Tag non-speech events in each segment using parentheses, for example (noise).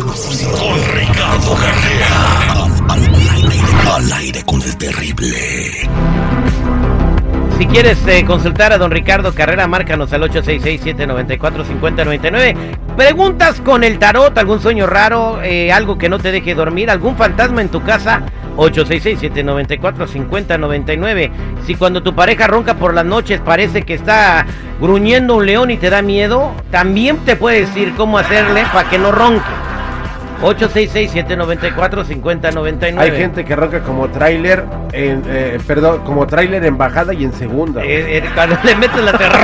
Con Ricardo Carrera. Al, aire, al aire con el terrible. Si quieres eh, consultar a don Ricardo Carrera, márcanos al 866-794-5099. Preguntas con el tarot, algún sueño raro, eh, algo que no te deje dormir, algún fantasma en tu casa. 866-794-5099. Si cuando tu pareja ronca por las noches parece que está gruñendo un león y te da miedo, también te puede decir cómo hacerle para que no ronque. 866-794-5099. Hay gente que ronca como tráiler, en, eh, perdón, como tráiler en bajada y en segunda. Eh, eh, cuando le metes la terror.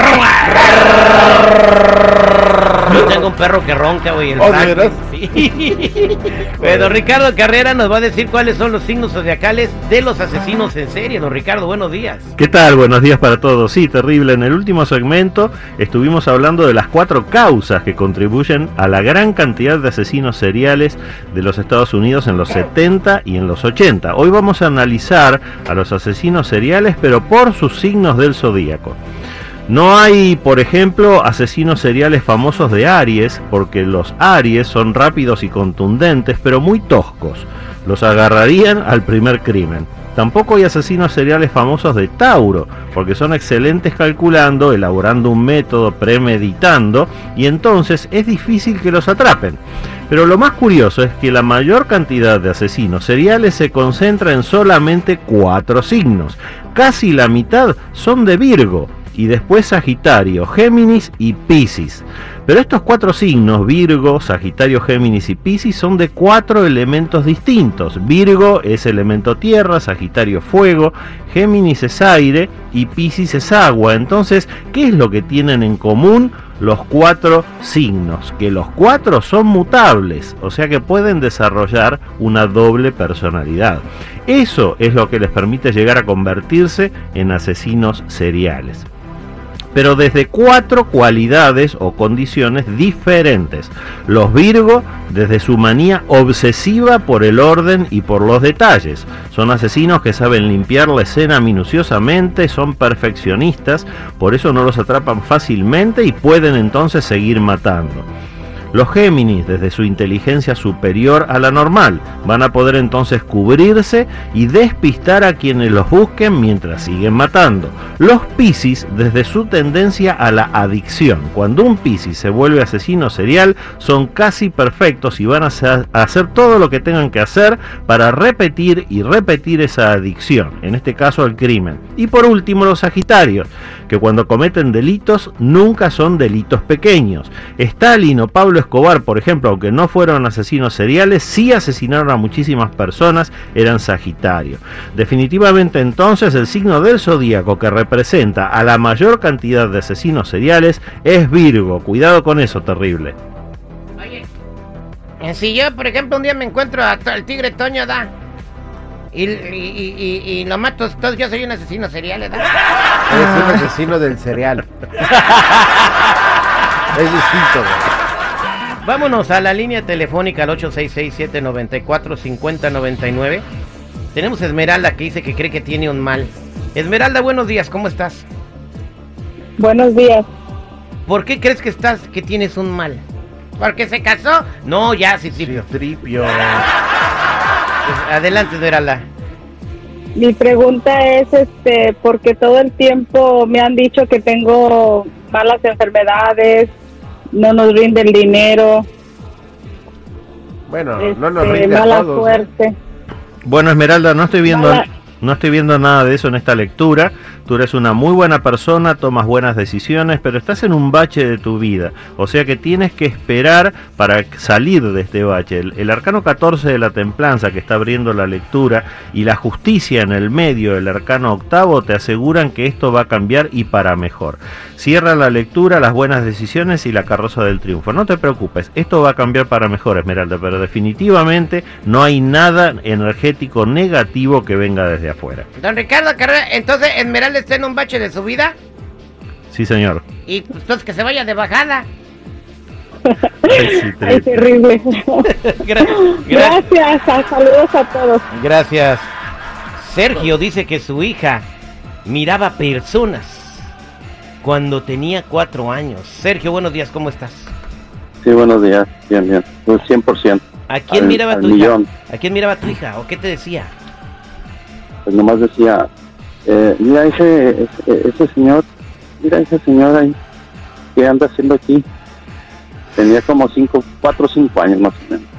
Yo tengo un perro que ronca, güey. el ¿Oh, veras? Sí. Don Ricardo Carrera nos va a decir cuáles son los signos zodiacales de los asesinos en serie. Don Ricardo, buenos días. ¿Qué tal? Buenos días para todos. Sí, terrible. En el último segmento estuvimos hablando de las cuatro causas que contribuyen a la gran cantidad de asesinos seriales de los Estados Unidos en los 70 y en los 80. Hoy vamos a analizar a los asesinos seriales, pero por sus signos del zodíaco. No hay, por ejemplo, asesinos seriales famosos de Aries, porque los Aries son rápidos y contundentes, pero muy toscos. Los agarrarían al primer crimen. Tampoco hay asesinos seriales famosos de Tauro, porque son excelentes calculando, elaborando un método, premeditando, y entonces es difícil que los atrapen. Pero lo más curioso es que la mayor cantidad de asesinos seriales se concentra en solamente cuatro signos. Casi la mitad son de Virgo, y después Sagitario, Géminis y Piscis. Pero estos cuatro signos, Virgo, Sagitario, Géminis y Piscis, son de cuatro elementos distintos. Virgo es elemento tierra, Sagitario fuego, Géminis es aire y Piscis es agua. Entonces, ¿qué es lo que tienen en común? Los cuatro signos, que los cuatro son mutables, o sea que pueden desarrollar una doble personalidad. Eso es lo que les permite llegar a convertirse en asesinos seriales pero desde cuatro cualidades o condiciones diferentes. Los Virgo, desde su manía obsesiva por el orden y por los detalles. Son asesinos que saben limpiar la escena minuciosamente, son perfeccionistas, por eso no los atrapan fácilmente y pueden entonces seguir matando. Los Géminis, desde su inteligencia superior a la normal, van a poder entonces cubrirse y despistar a quienes los busquen mientras siguen matando. Los Piscis, desde su tendencia a la adicción. Cuando un Piscis se vuelve asesino serial, son casi perfectos y van a hacer, todo lo que tengan que hacer para repetir y repetir esa adicción, en este caso al crimen. Y por último, los Sagitarios, que cuando cometen delitos nunca son delitos pequeños. Stalin o Pablo Escobar, por ejemplo, aunque no fueron asesinos seriales, sí asesinaron a muchísimas personas, eran Sagitario. Definitivamente entonces el signo del zodíaco que representa a la mayor cantidad de asesinos seriales es Virgo. Cuidado con eso, terrible. Oye, eh, si yo, por ejemplo, un día me encuentro al tigre Toño, da. Y, y, y, y- y lo mato, entonces yo soy un asesino serial, ¿verdad? Eres un asesino del cereal. (laughs) es distinto, güey. Vámonos a la línea telefónica al 866-794-5099. Tenemos a Esmeralda que dice que cree que tiene un mal. Esmeralda, buenos días, ¿cómo estás? Buenos días. ¿Por qué crees que estás, que tienes un mal? ¿Porque se casó? No, ya, sí, tripio. Tripio. Adelante, Esmeralda. Mi pregunta es, este, porque todo el tiempo me han dicho que tengo malas enfermedades, no nos rinde el dinero, Bueno, no nos este, rinde a mala todos. suerte. Bueno, Esmeralda, no estoy viendo Mala- no estoy viendo nada de eso en esta lectura. Tú eres una muy buena persona, tomas buenas decisiones, pero estás en un bache de tu vida. O sea que tienes que esperar para salir de este bache. El, arcano 14 de la templanza que está abriendo la lectura y la justicia en el medio, el arcano octavo, te aseguran que esto va a cambiar y para mejor. Cierra la lectura, las buenas decisiones y la carroza del triunfo. No te preocupes, esto va a cambiar para mejor, Esmeralda, pero definitivamente no hay nada energético negativo que venga desde afuera. Don Ricardo Carrera, entonces Esmeralda está en un bache de su vida Sí, señor. y pues, entonces que se vaya de bajada. Ay, sí, (laughs) Ay, Tri. terrible. (laughs) Gra- gra- Gracias, a- saludos a todos. gracias. Sergio dice que su hija miraba personas cuando tenía cuatro años. Sergio, buenos días, ¿cómo estás? sí, buenos días. Bien, bien. Un 100%. ¿A quién Al- miraba al tu hija? ¿A quién miraba tu hija? ¿O qué te decía? Pues nomás decía, eh, mira ese, ese, ese señor, mira ese señor ahí, ¿qué anda haciendo aquí? Tenía como cinco, cuatro o cinco años más o menos.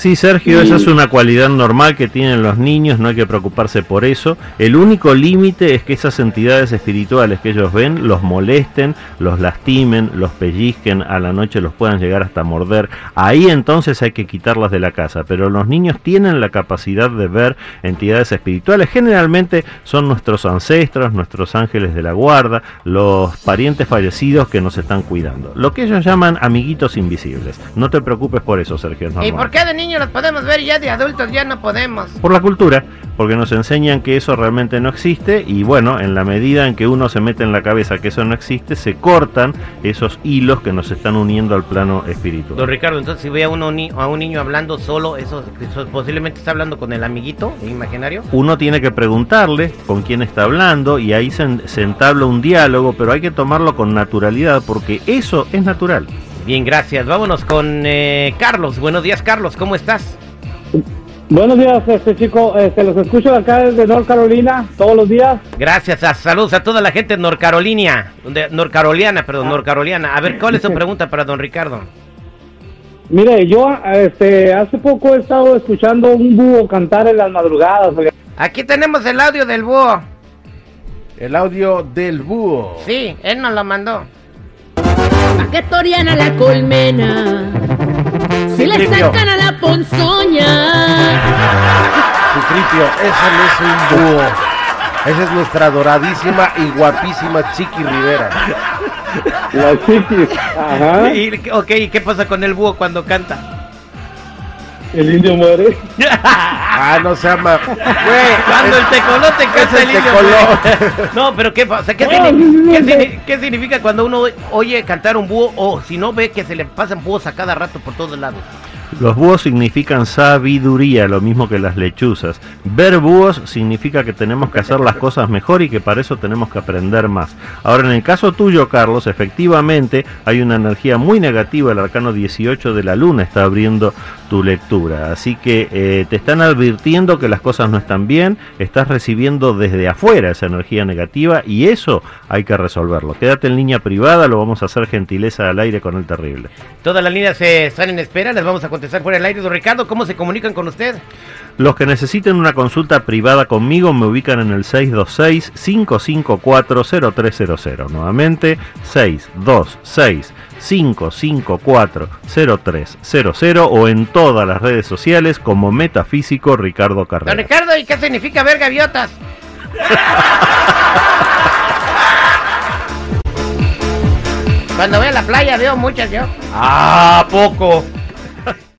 Sí, Sergio, Y- esa es una cualidad normal que tienen los niños, no hay que preocuparse por eso. El único límite es que esas entidades espirituales que ellos ven los molesten, los lastimen, los pellizquen, a la noche los puedan llegar hasta morder. Ahí entonces hay que quitarlas de la casa, pero los niños tienen la capacidad de ver entidades espirituales. Generalmente son nuestros ancestros, nuestros ángeles de la guarda, los parientes fallecidos que nos están cuidando. Lo que ellos llaman amiguitos invisibles. No te preocupes por eso, Sergio. es ¿Y por qué de niños los podemos ver y ya de adultos ya no podemos? Por la cultura, porque nos enseñan que eso realmente no existe y bueno, en la medida en que uno se mete en la cabeza que eso no existe, se cortan esos hilos que nos están uniendo al plano Don espiritual. Ricardo, entonces si ve a, uno, a un niño hablando solo, eso, eso posiblemente está hablando con el amiguito imaginario. Uno tiene que preguntarle con quién está hablando y ahí se, se entabla un diálogo, pero hay que tomarlo con naturalidad porque eso es natural. Bien, gracias. Vámonos con eh, Carlos. Buenos días, Carlos. ¿Cómo estás? Buenos días, este chico. Este, los escucho acá desde North Carolina todos los días. Gracias. A, saludos a toda la gente de Norcarolina. De, Norcaroliana, perdón, Norcaroliana. A ver, ¿cuál es tu (laughs) pregunta para don Ricardo? Mire, yo este, hace poco he estado escuchando un búho cantar en las madrugadas. Aquí tenemos el audio del búho. El audio del búho. Sí, él nos lo mandó. ¿A qué toriana la colmena? Si le sacan a la ponzoña. Citripio, ese no es un búho. Esa es nuestra doradísima y guapísima Chiqui Rivera. La chiquis. Ajá. Y, ok, ¿y qué pasa con el búho cuando canta? El indio muere. (laughs) Ah, no se. Güey, Cuando el tecolote canta es el el indio. tecolote. (laughs) No, pero ¿qué pasa? ¿Qué, No, signi- qué signi- qué significa cuando uno oye cantar un búho o si no ve que se le pasan búhos a cada rato por todos lados? Los búhos significan sabiduría, lo mismo que las lechuzas. Ver búhos significa que tenemos que hacer las cosas mejor y que para eso tenemos que aprender más. Ahora, en el caso tuyo, Carlos, efectivamente hay una energía muy negativa. El arcano 18 de la luna está abriendo tu lectura. Así que eh, te están advirtiendo que las cosas no están bien, estás recibiendo desde afuera esa energía negativa y eso hay que resolverlo. Quédate en línea privada, lo vamos a hacer gentileza al aire con el terrible. Todas las líneas eh, están en espera, les vamos a contestar fuera del aire. Don Ricardo, ¿cómo se comunican con usted? Los que necesiten una consulta privada conmigo me ubican en el 626-554-0300. Nuevamente, 626-554-0300 o en todas las redes sociales como Metafísico Ricardo Don Carrera. Ricardo, ¿y qué significa ver gaviotas? (laughs) Cuando voy a la playa veo muchas yo. Ah, poco.